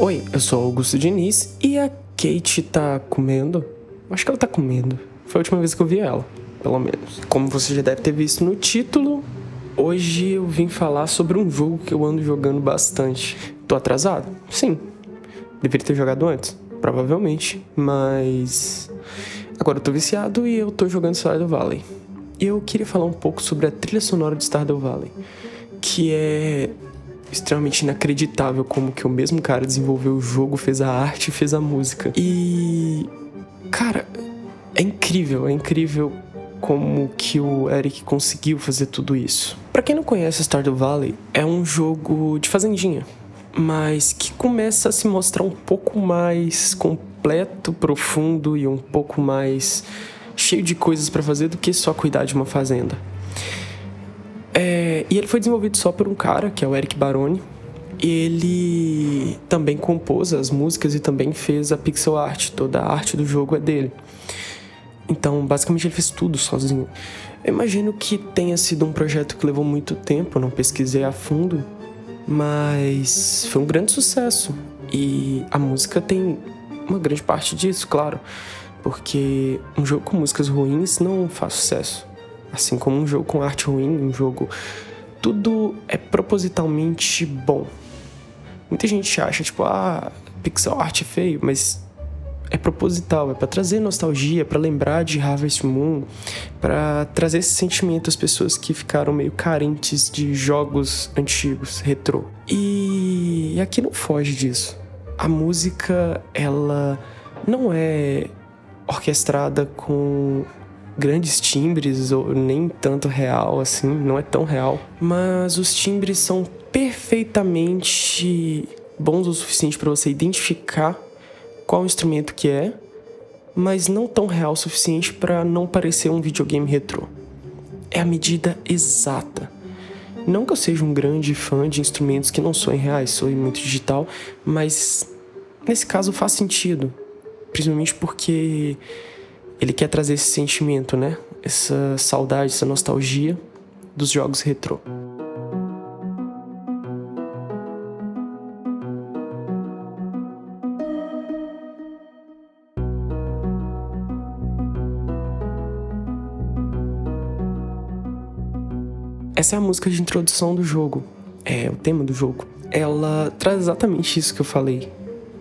Oi, eu sou Augusto Diniz e a Kate tá comendo? Acho que ela tá comendo. Foi a última vez que eu vi ela, pelo menos. Como você já deve ter visto no título, hoje eu vim falar sobre um jogo que eu ando jogando bastante. Tô atrasado? Sim. Deveria ter jogado antes? Provavelmente. Mas. Agora eu tô viciado e eu tô jogando Stardew Valley. E eu queria falar um pouco sobre a trilha sonora de Stardew Valley, que é extremamente inacreditável como que o mesmo cara desenvolveu o jogo, fez a arte, fez a música. E cara, é incrível, é incrível como que o Eric conseguiu fazer tudo isso. Para quem não conhece Stardew Valley, é um jogo de fazendinha, mas que começa a se mostrar um pouco mais completo, profundo e um pouco mais cheio de coisas para fazer do que só cuidar de uma fazenda. É, e ele foi desenvolvido só por um cara, que é o Eric Baroni. Ele também compôs as músicas e também fez a pixel art. Toda a arte do jogo é dele. Então, basicamente, ele fez tudo sozinho. Eu imagino que tenha sido um projeto que levou muito tempo, não pesquisei a fundo, mas foi um grande sucesso. E a música tem uma grande parte disso, claro, porque um jogo com músicas ruins não faz sucesso. Assim como um jogo com arte ruim, um jogo. Tudo é propositalmente bom. Muita gente acha, tipo, ah, pixel art é feio, mas é proposital, é para trazer nostalgia, para lembrar de Harvest Moon, para trazer esse sentimento às pessoas que ficaram meio carentes de jogos antigos, retrô. E aqui não foge disso. A música, ela não é orquestrada com grandes timbres, ou nem tanto real assim, não é tão real. Mas os timbres são perfeitamente bons o suficiente para você identificar qual instrumento que é, mas não tão real o suficiente para não parecer um videogame retrô. É a medida exata. Não que eu seja um grande fã de instrumentos que não soem reais, soem muito digital, mas nesse caso faz sentido, principalmente porque ele quer trazer esse sentimento, né? Essa saudade, essa nostalgia dos jogos retrô. Essa é a música de introdução do jogo, é o tema do jogo. Ela traz exatamente isso que eu falei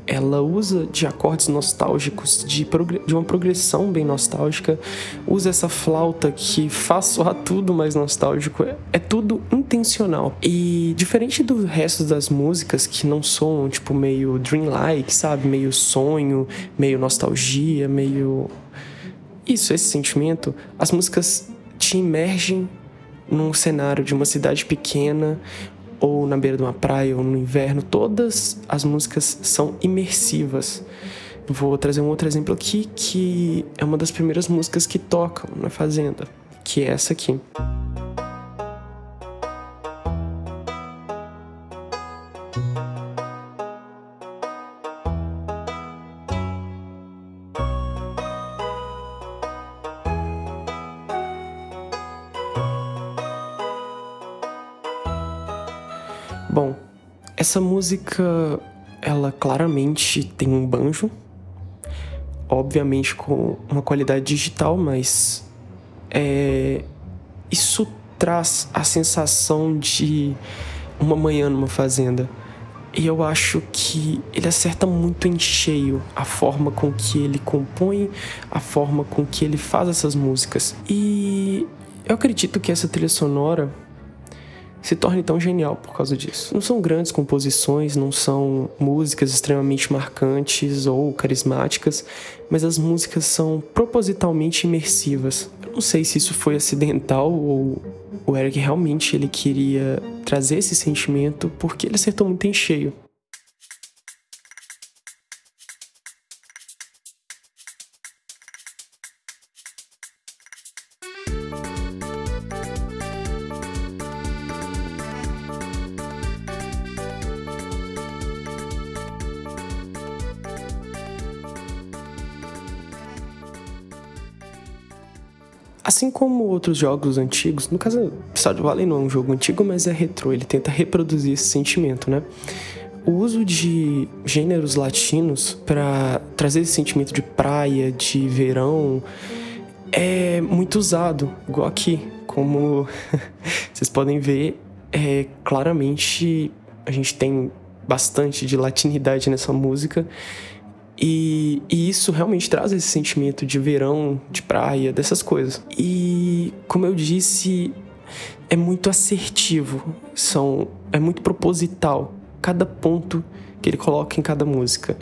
ela usa de acordes nostálgicos, de, de uma progressão bem nostálgica, usa essa flauta que faz soar tudo mais nostálgico, é, é tudo intencional. E diferente do resto das músicas que não são tipo meio dreamlike, sabe, meio sonho, meio nostalgia, meio isso, esse sentimento, as músicas te imergem num cenário de uma cidade pequena, ou na beira de uma praia, ou no inverno, todas as músicas são imersivas. Vou trazer um outro exemplo aqui, que é uma das primeiras músicas que tocam na Fazenda, que é essa aqui. Bom, essa música, ela claramente tem um banjo, obviamente com uma qualidade digital, mas é, isso traz a sensação de uma manhã numa fazenda. E eu acho que ele acerta muito em cheio a forma com que ele compõe, a forma com que ele faz essas músicas. E eu acredito que essa trilha sonora se torne tão genial por causa disso. Não são grandes composições, não são músicas extremamente marcantes ou carismáticas, mas as músicas são propositalmente imersivas. Eu não sei se isso foi acidental ou o Eric realmente ele queria trazer esse sentimento porque ele acertou muito em cheio. Assim como outros jogos antigos, no caso, Stardew Valley não é um jogo antigo, mas é retrô, ele tenta reproduzir esse sentimento, né? O uso de gêneros latinos para trazer esse sentimento de praia, de verão, é muito usado, igual aqui. Como vocês podem ver, é, claramente a gente tem bastante de latinidade nessa música. E, e, isso realmente traz esse sentimento de verão, de praia, dessas coisas. E, como eu disse, é muito assertivo, são, é muito proposital cada ponto que ele coloca em cada música.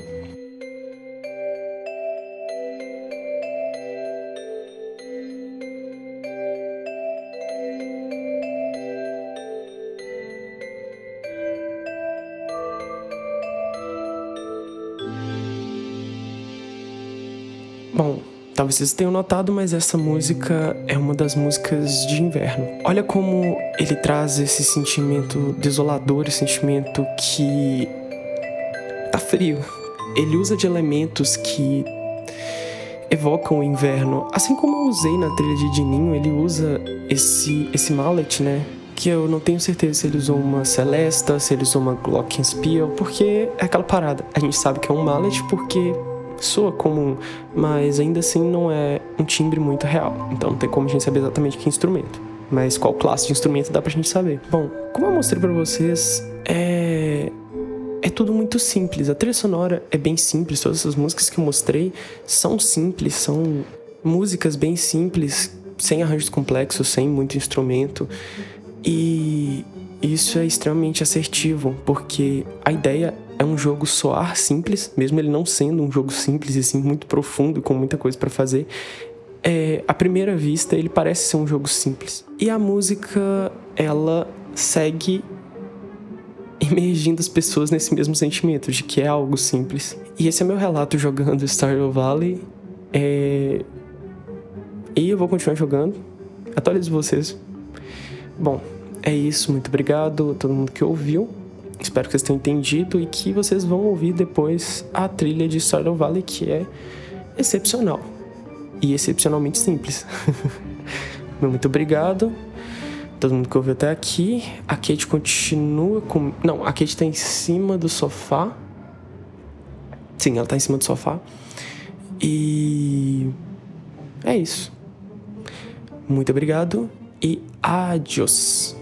Bom, talvez vocês tenham notado, mas essa música é uma das músicas de inverno. Olha como ele traz esse sentimento desolador, esse sentimento que tá frio. Ele usa de elementos que evocam o inverno. Assim como eu usei na trilha de Dininho, ele usa esse, esse mallet, né? Que eu não tenho certeza se ele usou uma Celesta, se ele usou uma Glockenspiel, porque é aquela parada. A gente sabe que é um mallet porque soa comum, mas ainda assim não é um timbre muito real. Então não tem como a gente saber exatamente que instrumento. Mas qual classe de instrumento dá pra gente saber. Bom, como eu mostrei para vocês, é é tudo muito simples. A trilha sonora é bem simples. Todas essas músicas que eu mostrei são simples, são músicas bem simples, sem arranjos complexos, sem muito instrumento. E isso é extremamente assertivo, porque a ideia é um jogo soar simples, mesmo ele não sendo um jogo simples e sim muito profundo com muita coisa para fazer. É, à primeira vista, ele parece ser um jogo simples. E a música, ela segue emergindo as pessoas nesse mesmo sentimento de que é algo simples. E esse é meu relato jogando Stardew Valley. É... E eu vou continuar jogando. Atualizo vocês. Bom, é isso. Muito obrigado a todo mundo que ouviu. Espero que vocês tenham entendido e que vocês vão ouvir depois a trilha de Stardew Valley, que é excepcional e excepcionalmente simples. Muito obrigado. Todo mundo que ouviu até aqui. A Kate continua com. Não, a Kate tá em cima do sofá. Sim, ela tá em cima do sofá. E. É isso. Muito obrigado e adiós.